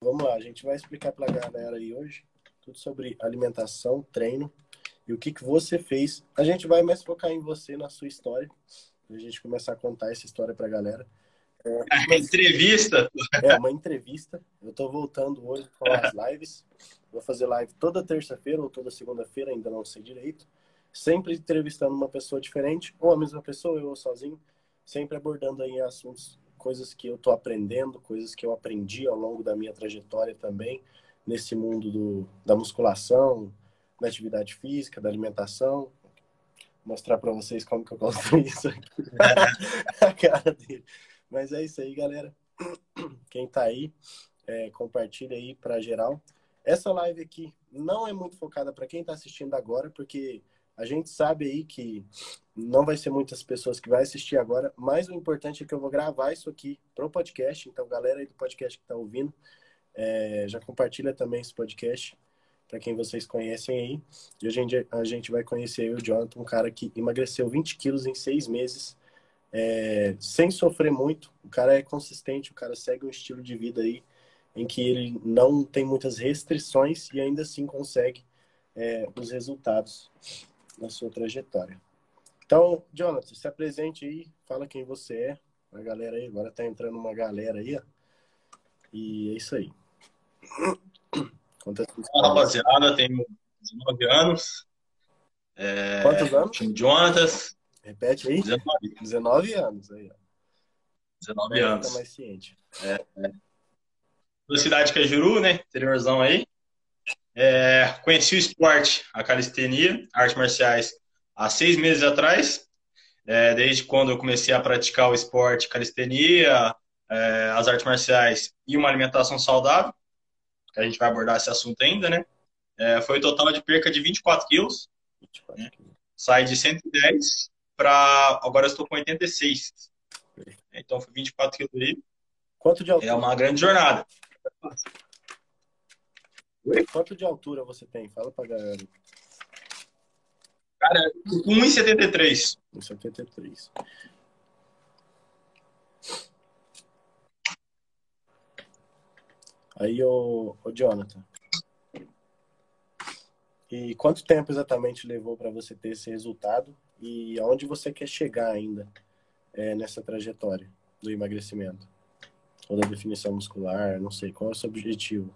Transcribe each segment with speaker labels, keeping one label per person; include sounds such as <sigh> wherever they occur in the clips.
Speaker 1: vamos lá, a gente vai explicar para a galera aí hoje tudo sobre alimentação, treino e o que, que você fez. A gente vai mais focar em você, na sua história, a gente começar a contar essa história para a galera.
Speaker 2: É, <laughs> uma entrevista?
Speaker 1: É, uma entrevista. Eu estou voltando hoje com as lives. Vou fazer live toda terça-feira ou toda segunda-feira, ainda não sei direito. Sempre entrevistando uma pessoa diferente, ou a mesma pessoa, eu ou sozinho. Sempre abordando aí assuntos, coisas que eu estou aprendendo, coisas que eu aprendi ao longo da minha trajetória também, nesse mundo do, da musculação, da atividade física, da alimentação. Vou mostrar para vocês como que eu construí <laughs> isso aqui. a <laughs> cara dele. Mas é isso aí, galera. Quem tá aí, é, compartilha aí para geral. Essa live aqui não é muito focada para quem está assistindo agora, porque a gente sabe aí que não vai ser muitas pessoas que vai assistir agora, mas o importante é que eu vou gravar isso aqui pro podcast. Então, galera aí do podcast que está ouvindo, é, já compartilha também esse podcast para quem vocês conhecem aí. E a gente, a gente vai conhecer o Jonathan, um cara que emagreceu 20 quilos em seis meses é, sem sofrer muito. O cara é consistente, o cara segue um estilo de vida aí em que ele não tem muitas restrições e ainda assim consegue é, os resultados na sua trajetória. Então, Jonathan, se apresente aí, fala quem você é. A galera aí, agora tá entrando uma galera aí, ó. E é isso aí. <coughs>
Speaker 2: Conta Olá, rapaziada, tenho 19 anos.
Speaker 1: É, Quantos anos?
Speaker 2: Chamo Jonatas.
Speaker 1: Repete aí. 19. 19 anos aí, ó.
Speaker 2: 19 anos.
Speaker 1: Tá mais ciente.
Speaker 2: É, é. Da cidade que é Juru, né? Interiorzão aí. É, conheci o esporte, a calistenia, artes marciais, há seis meses atrás. É, desde quando eu comecei a praticar o esporte, calistenia, é, as artes marciais e uma alimentação saudável, que a gente vai abordar esse assunto ainda, né? É, foi o total de perca de 24 quilos. 24 né? Sai de 110 para agora eu estou com 86. Então foi 24 quilos aí.
Speaker 1: Quanto de altura?
Speaker 2: É uma grande jornada.
Speaker 1: Oi? Quanto de altura você tem? Fala pra galera.
Speaker 2: Cara, 1,73.
Speaker 1: 1,73. Aí, o, o Jonathan. E quanto tempo exatamente levou para você ter esse resultado? e aonde você quer chegar ainda é, nessa trajetória do emagrecimento ou da definição muscular, não sei qual é o seu objetivo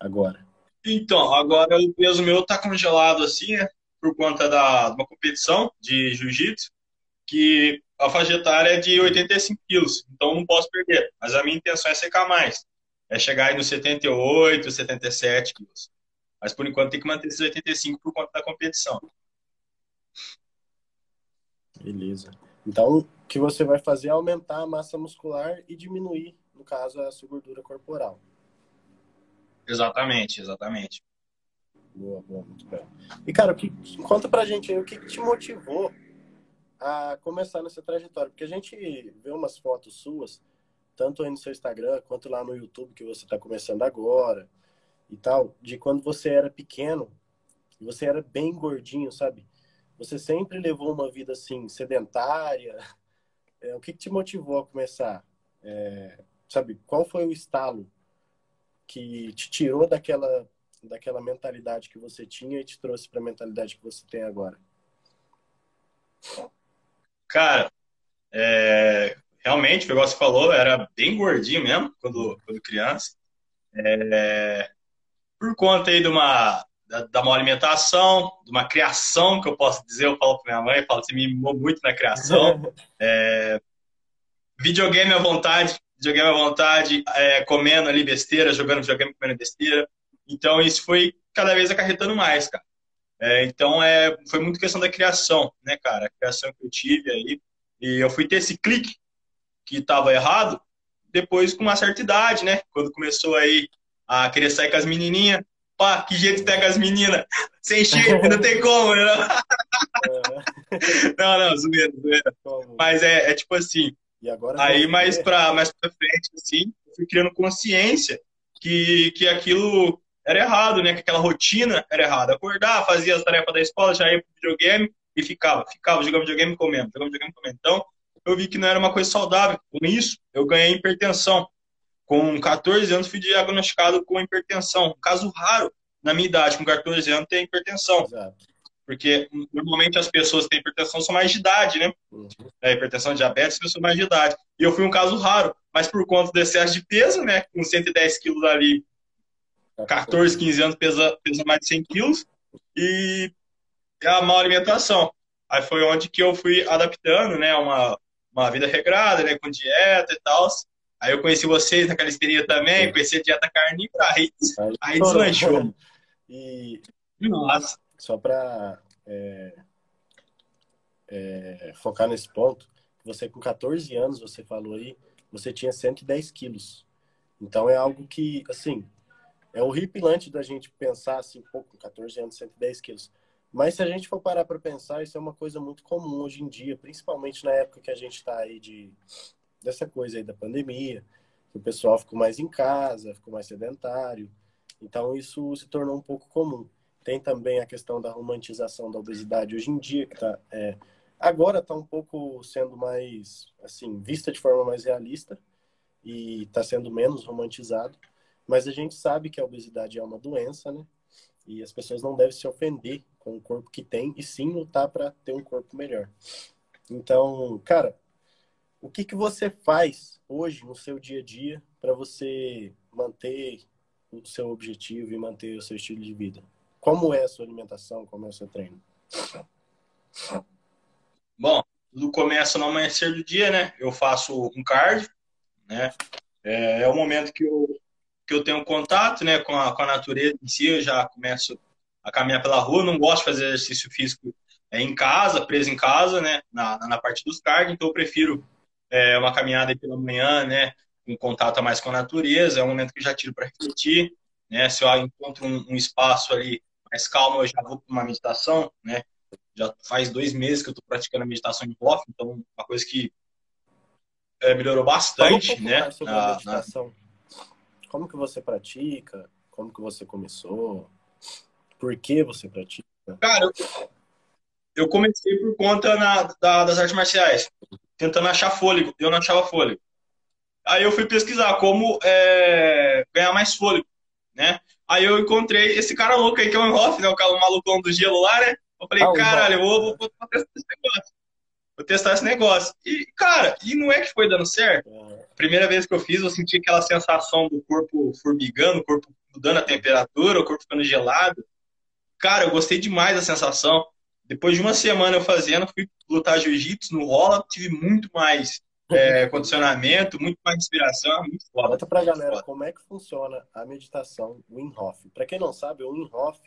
Speaker 1: agora.
Speaker 2: Então, agora o peso meu tá congelado assim, né? Por conta da uma competição de jiu-jitsu, que a faixa etária é de 85 quilos, então não posso perder. Mas a minha intenção é secar mais, é chegar aí nos 78, 77 quilos. Mas por enquanto tem que manter esses 85 por conta da competição.
Speaker 1: Beleza. Então, o que você vai fazer é aumentar a massa muscular e diminuir, no caso, a sua gordura corporal.
Speaker 2: Exatamente, exatamente.
Speaker 1: Boa, boa, muito bem. E, cara, que, conta pra gente aí o que, que te motivou a começar nessa trajetória? Porque a gente vê umas fotos suas, tanto aí no seu Instagram quanto lá no YouTube, que você está começando agora e tal, de quando você era pequeno, e você era bem gordinho, sabe? Você sempre levou uma vida assim sedentária? <laughs> É, o que, que, te motivou a começar? É, sabe, qual foi o estalo que te tirou daquela daquela mentalidade que você tinha e te trouxe para a mentalidade que você tem agora?
Speaker 2: Cara, é, realmente, o negócio falou, era bem gordinho mesmo quando, quando criança. É, por conta aí de uma da, da alimentação, de uma criação, que eu posso dizer, eu falo para minha mãe, eu falo, você me mimou muito na criação. <laughs> É, videogame à vontade, videogame à vontade, é, comendo ali besteira, jogando videogame, comendo besteira. Então, isso foi cada vez acarretando mais, cara. É, então, é, foi muito questão da criação, né, cara? A criação que eu tive aí. E eu fui ter esse clique que estava errado depois com uma certa idade, né? Quando começou aí a querer sair com as menininhas, pá, que jeito pega as meninas, <laughs> sem shape, não tem como, né? <laughs> não, não, zoeira, zoeira. Mas é, é tipo assim, aí mais pra, mais pra frente, assim, eu fui criando consciência que, que aquilo era errado, né? Que aquela rotina era errada. Acordar, fazia as tarefas da escola, já ia pro videogame e ficava, ficava jogando videogame comendo, jogando videogame comendo. Então, eu vi que não era uma coisa saudável. Com isso, eu ganhei hipertensão com 14 anos fui diagnosticado com hipertensão. Um caso raro na minha idade, com 14 anos, tem hipertensão. Exato. Porque normalmente as pessoas que têm hipertensão são mais de idade, né? Uhum. É, hipertensão, diabetes, pessoas mais de idade. E eu fui um caso raro, mas por conta do excesso de peso, né? Com 110 quilos ali, 14, 15 anos, pesa, pesa mais de 100 quilos. E a má alimentação. Aí foi onde que eu fui adaptando, né? Uma, uma vida regrada, né? Com dieta e tal. Aí eu conheci vocês naquela experiência também, conheci a dieta carnívora, aí, aí deslanchou. <laughs>
Speaker 1: E Nossa. Só para é, é, focar nesse ponto, você com 14 anos, você falou aí, você tinha 110 quilos. Então é algo que, assim, é horripilante da gente pensar assim, pô, com 14 anos, 110 quilos. Mas se a gente for parar para pensar, isso é uma coisa muito comum hoje em dia, principalmente na época que a gente está aí de dessa coisa aí da pandemia, que o pessoal ficou mais em casa, ficou mais sedentário. Então isso se tornou um pouco comum. Tem também a questão da romantização da obesidade hoje em dia, que tá, é, agora está um pouco sendo mais, assim, vista de forma mais realista e está sendo menos romantizado. Mas a gente sabe que a obesidade é uma doença, né? E as pessoas não devem se ofender com o corpo que tem e sim lutar para ter um corpo melhor. Então, cara, o que, que você faz hoje no seu dia a dia para você manter o seu objetivo e manter o seu estilo de vida? Como é a sua alimentação? Como é o seu treino?
Speaker 2: Bom, no começo no amanhecer do dia, né? Eu faço um cardio, né? É, é o momento que eu, que eu tenho contato, né, com a, com a natureza em si. Eu já começo a caminhar pela rua. Não gosto de fazer exercício físico é, em casa, preso em casa, né? Na, na parte dos cardio. Então eu prefiro é, uma caminhada pela manhã, né? Em contato mais com a natureza. É um momento que eu já tiro para refletir, né? Se eu encontro um, um espaço ali mais calmo, eu já vou para uma meditação, né? Já faz dois meses que eu estou praticando a meditação em off, então uma coisa que é, melhorou bastante, um né?
Speaker 1: Sobre na, a meditação. Na... Como que você pratica? Como que você começou? Por que você pratica?
Speaker 2: Cara, eu, eu comecei por conta na, da, das artes marciais, tentando achar fôlego. Eu não achava fôlego. Aí eu fui pesquisar como é, ganhar mais fôlego, né? Aí eu encontrei esse cara louco aí, que é o Enhoff, né? O, cara, o malucão do gelo lá, né? Eu falei, ah, caralho, eu vou, vou, vou, testar esse negócio. Vou testar esse negócio. E, cara, e não é que foi dando certo. Primeira vez que eu fiz, eu senti aquela sensação do corpo formigando, o corpo mudando a temperatura, o corpo ficando gelado. Cara, eu gostei demais da sensação. Depois de uma semana eu fazendo, fui lutar jiu-jitsu no rola, tive muito mais é, condicionamento, muito mais inspiração, muito foda.
Speaker 1: Conta pra galera foda. como é que funciona a meditação Wim Hof. Pra quem não sabe, o Wim Hof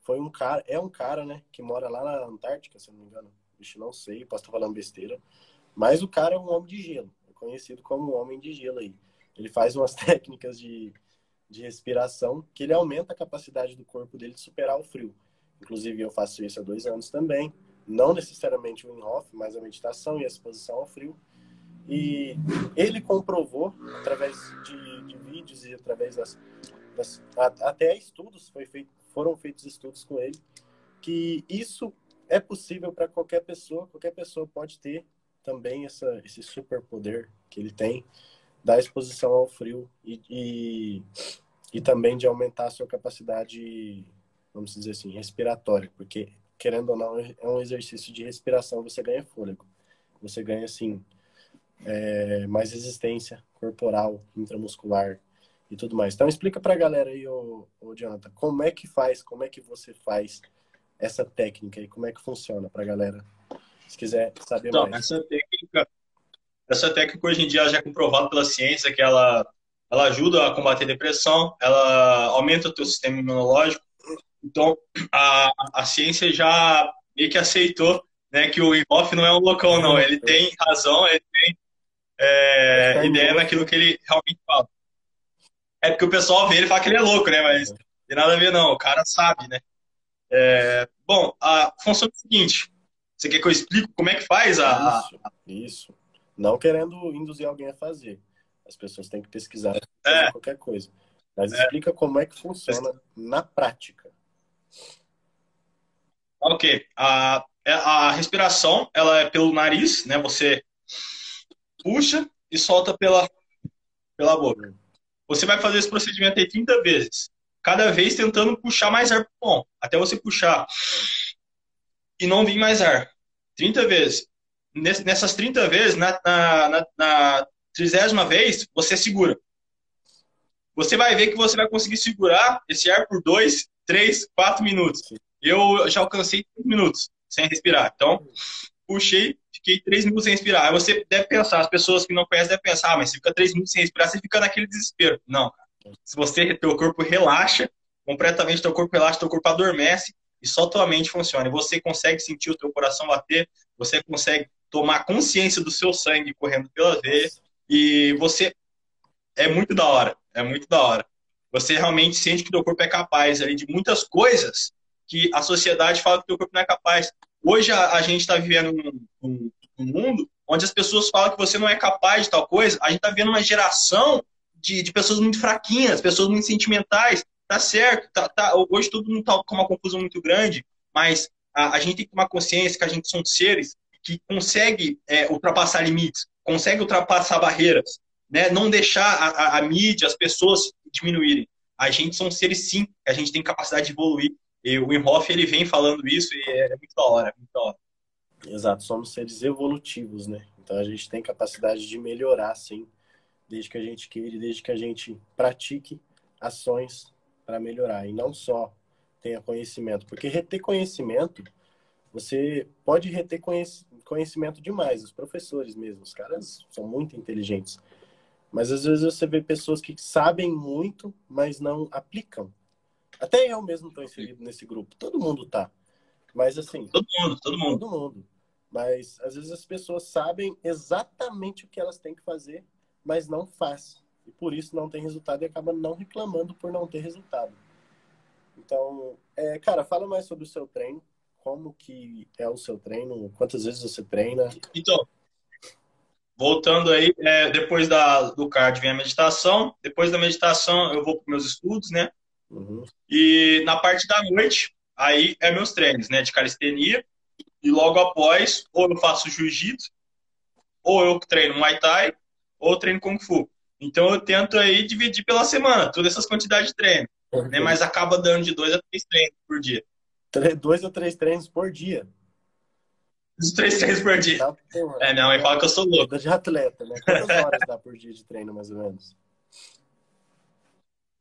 Speaker 1: foi um cara, é um cara, né, que mora lá na Antártica, se não me engano. Bicho, não sei, posso estar falando besteira. Mas o cara é um homem de gelo, é conhecido como um homem de gelo aí. Ele faz umas <laughs> técnicas de, de respiração que ele aumenta a capacidade do corpo dele de superar o frio. Inclusive, eu faço isso há dois anos também. Não necessariamente o Wim Hof, mas a meditação e a exposição ao frio. E ele comprovou, através de, de vídeos e através das, das, até estudos, foi feito, foram feitos estudos com ele, que isso é possível para qualquer pessoa, qualquer pessoa pode ter também essa, esse superpoder que ele tem da exposição ao frio e, e, e também de aumentar a sua capacidade, vamos dizer assim, respiratória, porque querendo ou não, é um exercício de respiração, você ganha fôlego. Você ganha, assim, é, mais resistência corporal, intramuscular e tudo mais. Então explica para a galera aí, ô, ô Jonathan, como é que faz, como é que você faz essa técnica e como é que funciona para a galera, se quiser saber então, mais.
Speaker 2: Essa técnica, essa técnica hoje em dia já é comprovada pela ciência que ela, ela ajuda a combater a depressão, ela aumenta o teu sistema imunológico. Então a, a ciência já meio que aceitou né, que o Imhoff não é um loucão, não. Ele tem razão, ele é, ideia naquilo que ele realmente fala. É porque o pessoal vê ele e fala que ele é louco, né? Mas não tem nada a ver, não. O cara sabe, né? É, bom, a função é o seguinte. Você quer que eu explique como é que faz a...
Speaker 1: Isso, isso. Não querendo induzir alguém a fazer. As pessoas têm que pesquisar é. qualquer coisa. Mas é. explica como é que funciona na prática.
Speaker 2: Ok. A, é, a respiração, ela é pelo nariz, né? Você puxa e solta pela, pela boca. Você vai fazer esse procedimento aí 30 vezes. Cada vez tentando puxar mais ar pro pulmão. Até você puxar e não vir mais ar. 30 vezes. Nessas 30 vezes, na, na, na, na trigésima vez, você segura. Você vai ver que você vai conseguir segurar esse ar por 2, 3, 4 minutos. Eu já alcancei 3 minutos sem respirar. Então, puxei, fiquei 3 minutos sem respirar. Aí você deve pensar, as pessoas que não conhecem devem pensar, ah, mas você fica 3 minutos sem respirar, você fica naquele desespero. Não, Se você, teu corpo relaxa, completamente teu corpo relaxa, teu corpo adormece e só tua mente funciona. E você consegue sentir o teu coração bater, você consegue tomar consciência do seu sangue correndo pela veia e você é muito da hora, é muito da hora. Você realmente sente que teu corpo é capaz ali de muitas coisas que a sociedade fala que teu corpo não é capaz. Hoje a, a gente está vivendo um, mundo onde as pessoas falam que você não é capaz de tal coisa. A gente está vivendo uma geração de, de pessoas muito fraquinhas, pessoas muito sentimentais. Tá certo, tá, tá, hoje todo mundo está com uma confusão muito grande, mas a, a, gente tem que tomar consciência que a gente são seres que consegue é, ultrapassar limites, consegue ultrapassar barreiras, né? não deixar a, a, a mídia, as pessoas diminuírem. A gente são seres sim, a gente tem capacidade de evoluir. E o Inhoff, ele vem falando isso e é muito da hora, muito da hora.
Speaker 1: Exato, somos seres evolutivos, né? Então a gente tem capacidade de melhorar, sim, desde que a gente queira desde que a gente pratique ações para melhorar e não só tenha conhecimento, porque reter conhecimento, você pode reter conhecimento demais, os professores mesmo, os caras são muito inteligentes. Mas às vezes você vê pessoas que sabem muito, mas não aplicam. Até eu mesmo estou inserido nesse grupo. Todo mundo tá. Mas assim.
Speaker 2: Todo mundo, todo mundo.
Speaker 1: Todo mundo. Mas às vezes as pessoas sabem exatamente o que elas têm que fazer, mas não faz. E por isso não tem resultado e acaba não reclamando por não ter resultado. Então, é, cara, fala mais sobre o seu treino. Como que é o seu treino? Quantas vezes você treina?
Speaker 2: Então, voltando aí, é, depois da, do card vem a meditação. Depois da meditação eu vou para meus estudos, né? Uhum. E na parte da noite, aí é meus treinos, né? De calistenia. E logo após, ou eu faço jiu-jitsu, ou eu treino Muay Thai, ou treino Kung Fu. Então eu tento aí dividir pela semana, todas essas quantidades de treino. Uhum. Né? Mas acaba dando de dois a três treinos por dia.
Speaker 1: Dois ou três treinos por dia?
Speaker 2: Os três treinos por dia. É, minha mãe fala que eu sou louco.
Speaker 1: De atleta, né? Quantas horas dá por dia de treino, mais ou menos?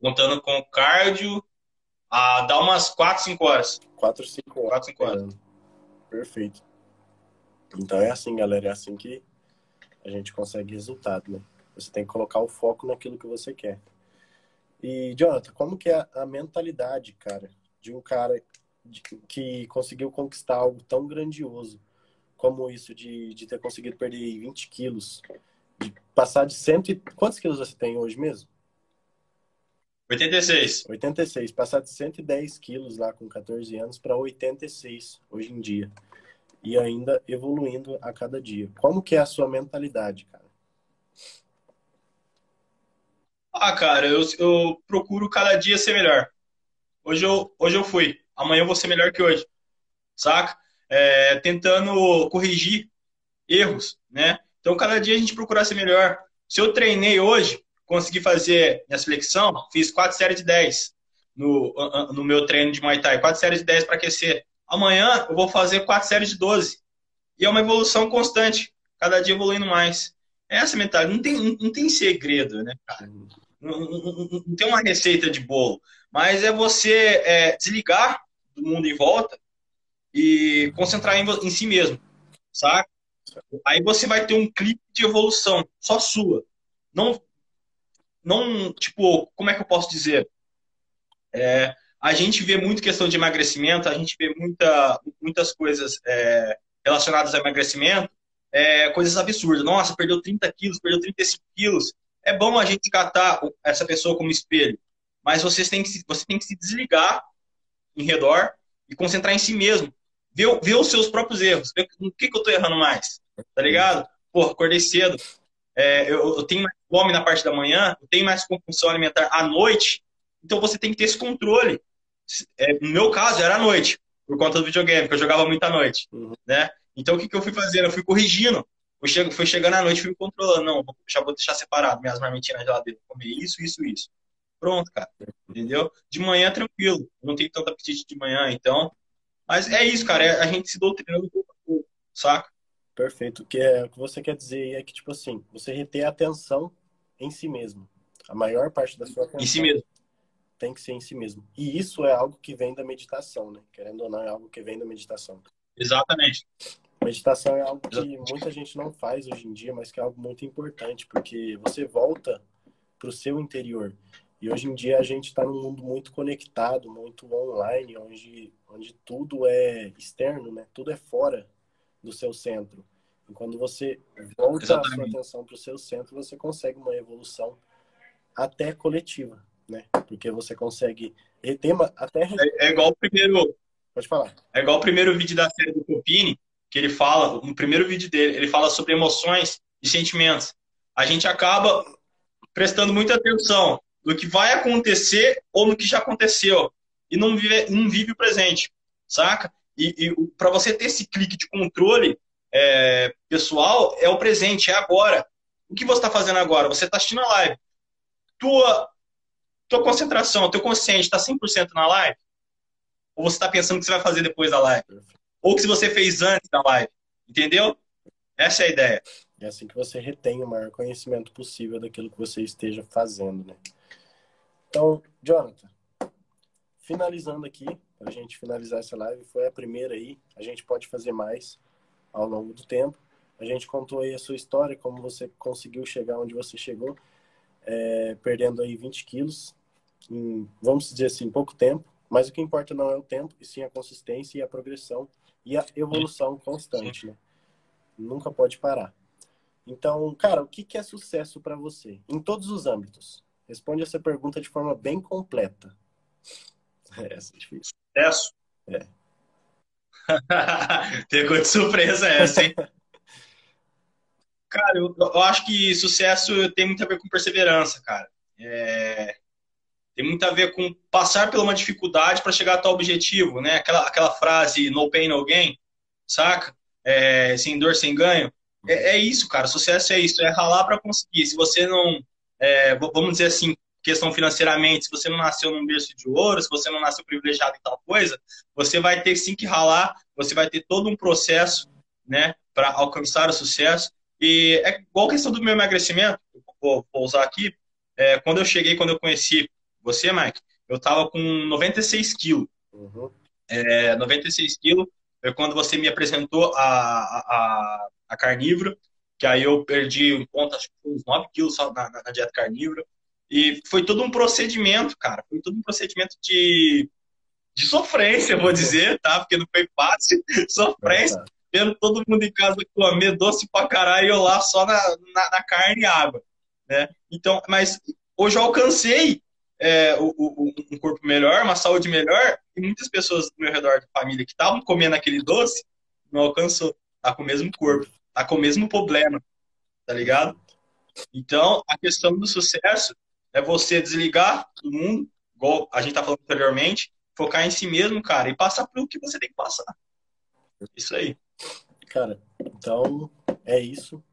Speaker 2: Contando com cardio, a, dá umas 4, 5 horas.
Speaker 1: 4, 5 horas. 4, 5 horas. Perfeito. Então é assim, galera, é assim que a gente consegue resultado, né? Você tem que colocar o foco naquilo que você quer. E, Jonathan, como que é a mentalidade, cara, de um cara de, que conseguiu conquistar algo tão grandioso como isso de, de ter conseguido perder 20 quilos, de passar de cento e... Quantos quilos você tem hoje mesmo?
Speaker 2: 86.
Speaker 1: 86. Passar de 110 quilos lá com 14 anos para 86 hoje em dia. E ainda evoluindo a cada dia. Como que é a sua mentalidade, cara?
Speaker 2: Ah, cara, eu, eu procuro cada dia ser melhor. Hoje eu, hoje eu fui. Amanhã eu vou ser melhor que hoje. Saca? É, tentando corrigir erros, né? Então, cada dia a gente procura ser melhor. Se eu treinei hoje, consegui fazer minha flexão, fiz quatro séries de 10 no, no meu treino de Muay Thai, quatro séries de 10 para aquecer. Amanhã eu vou fazer quatro séries de 12. E é uma evolução constante, cada dia evoluindo mais. Essa mentalidade não tem, não tem segredo, né, cara? Não, não, não, tem uma receita de bolo, mas é você é, desligar do mundo em volta e concentrar em, em si mesmo, sabe? Aí você vai ter um clipe de evolução, só sua. Não, não, tipo, como é que eu posso dizer? É, a gente vê muito questão de emagrecimento, a gente vê muita, muitas coisas é, relacionadas a emagrecimento, é, coisas absurdas. Nossa, perdeu 30 quilos, perdeu 35 quilos. É bom a gente catar essa pessoa como espelho, mas vocês têm que se, você tem que se desligar em redor e concentrar em si mesmo. Ver, ver os seus próprios erros. Ver o que, que eu estou errando mais. Tá ligado? Pô, acordei cedo, é, eu, eu, tenho mais fome na parte da manhã, eu tenho mais compulsão alimentar à noite, então você tem que ter esse controle. É, no meu caso, era à noite, por conta do videogame, que eu jogava muito à noite, uhum. né? Então, o que, que eu fui fazendo? Eu fui corrigindo. Fui, che fui chegando à noite, fui controlando. Não, já vou deixar separado minhas marmitinhas na geladeira. Comer isso, isso, isso. Pronto, cara. Entendeu? De manhã, tranquilo. Não tem tanto apetite de manhã, então. Mas é isso, cara. É a gente se doutrinando pouco a pouco, saca?
Speaker 1: Perfeito. O que, é, o que você quer dizer é que, tipo assim, você reter a atenção em si mesmo. A maior parte da sua atenção.
Speaker 2: Em si mesmo.
Speaker 1: Tem que ser em si mesmo. E isso é algo que vem da meditação, né? Querendo ou não, é algo que vem da meditação.
Speaker 2: Exatamente.
Speaker 1: Meditação é algo que muita gente não faz hoje em dia, mas que é algo muito importante, porque você volta para o seu interior. E hoje em dia a gente está num mundo muito conectado, muito online, onde, onde tudo é externo, né? Tudo é fora do seu centro. E quando você volta Exatamente. a sua atenção para o seu centro, você consegue uma evolução até coletiva, né? Porque você consegue reter até
Speaker 2: é, é igual o primeiro
Speaker 1: Pode falar.
Speaker 2: É igual o primeiro vídeo da série do Copini, que ele fala, no primeiro vídeo dele, ele fala sobre emoções e sentimentos. A gente acaba prestando muita atenção no que vai acontecer ou no que já aconteceu e não vive, não vive o presente, saca? E, e para você ter esse clique de controle é, pessoal, é o presente, é agora. O que você está fazendo agora? Você está assistindo a live. Tua, tua concentração, teu consciente está 100% na live? Ou você está pensando o que você vai fazer depois da live? Ou que se você fez antes da live? Entendeu? Essa é a ideia.
Speaker 1: É assim que você retém o maior conhecimento possível daquilo que você esteja fazendo, né? Então, Jonathan, finalizando aqui, para a gente finalizar essa live, foi a primeira aí. A gente pode fazer mais ao longo do tempo. A gente contou aí a sua história, como você conseguiu chegar onde você chegou, é, perdendo aí 20 quilos em, vamos dizer assim, pouco tempo. Mas o que importa não é o tempo, e sim a consistência e a progressão e a evolução constante, né? Nunca pode parar. Então, cara, o que é sucesso para você? Em todos os âmbitos. Responde essa pergunta de forma bem completa.
Speaker 2: É, <laughs> essa é difícil. Sucesso?
Speaker 1: É. <laughs>
Speaker 2: Pegou de surpresa essa, hein? <laughs> cara, eu, eu, acho que sucesso tem muito a ver com perseverança, cara. É, tem muito a ver com passar por uma dificuldade para chegar a tal objetivo, né? Aquela, aquela frase no pain, no gain, saca? É, sem dor, sem ganho. É, é, isso, cara. Sucesso é isso, é ralar para conseguir. Se você não, é, vamos dizer assim, questão financeiramente, se você não nasceu num berço de ouro, se você não nasceu privilegiado em tal coisa, você vai ter sim que ralar, você vai ter todo um processo, né, para alcançar o sucesso. E é igual a questão do meu emagrecimento, vou, vou usar aqui. É, quando eu cheguei, quando eu conheci você, Mike, eu tava com 96 quilos. Uhum. É, 96 quilos foi quando você me apresentou a, a, a carnívora, que aí eu perdi um ponto, acho que uns 9 quilos só na, na, dieta carnívora. E foi todo um procedimento, cara. Foi todo um procedimento de, de sofrência, vou dizer, tá? Porque não foi fácil. <laughs> Sofrência. Vendo todo mundo em casa comer doce pra caralho e eu lá só na, na, na carne e água. Né? Então, mas hoje eu alcancei é, o, o, um corpo melhor, uma saúde melhor, e muitas pessoas do meu redor de família que estavam comendo aquele doce não alcançou. Tá com o mesmo corpo, tá com o mesmo problema, tá ligado? Então, a questão do sucesso é você desligar do mundo, igual a gente tá falando anteriormente, focar em si mesmo, cara, e passar pelo que você tem que passar. Isso aí.
Speaker 1: Cara, então é isso.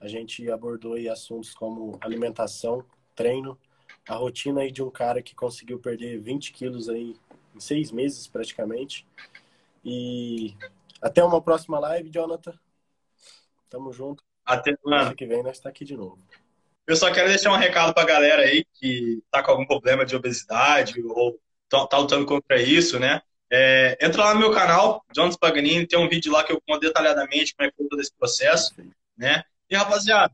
Speaker 1: A gente abordou aí assuntos como alimentação, treino, a rotina aí de um cara que conseguiu perder 20 quilos aí em seis meses praticamente. E até uma próxima live, Jonathan. Tamo junto.
Speaker 2: Até semana
Speaker 1: que vem nós está aqui de novo.
Speaker 2: Eu só quero deixar um recado pra galera aí que tá com algum problema de obesidade ou tá, tá lutando contra isso, né? É, entra lá no meu canal, Jonas Paganini, tem um vídeo lá que eu conto detalhadamente como é que foi todo esse processo, né? E rapaziada,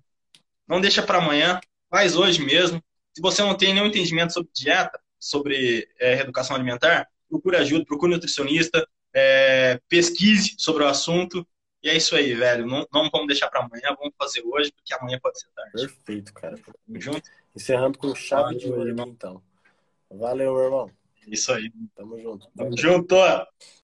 Speaker 2: não deixa para amanhã, faz hoje mesmo. Se você não tem nenhum entendimento sobre dieta, sobre é, reeducação alimentar, procure ajuda, procure nutricionista, é, pesquise sobre o assunto. E é isso aí, velho. Não, não vamos deixar para amanhã, vamos fazer hoje, porque amanhã pode ser tarde.
Speaker 1: Perfeito, cara.
Speaker 2: Tamo junto?
Speaker 1: Encerrando com chave de ouro, então. Valeu, meu irmão.
Speaker 2: Isso aí.
Speaker 1: Tamo junto.
Speaker 2: Tamo junto.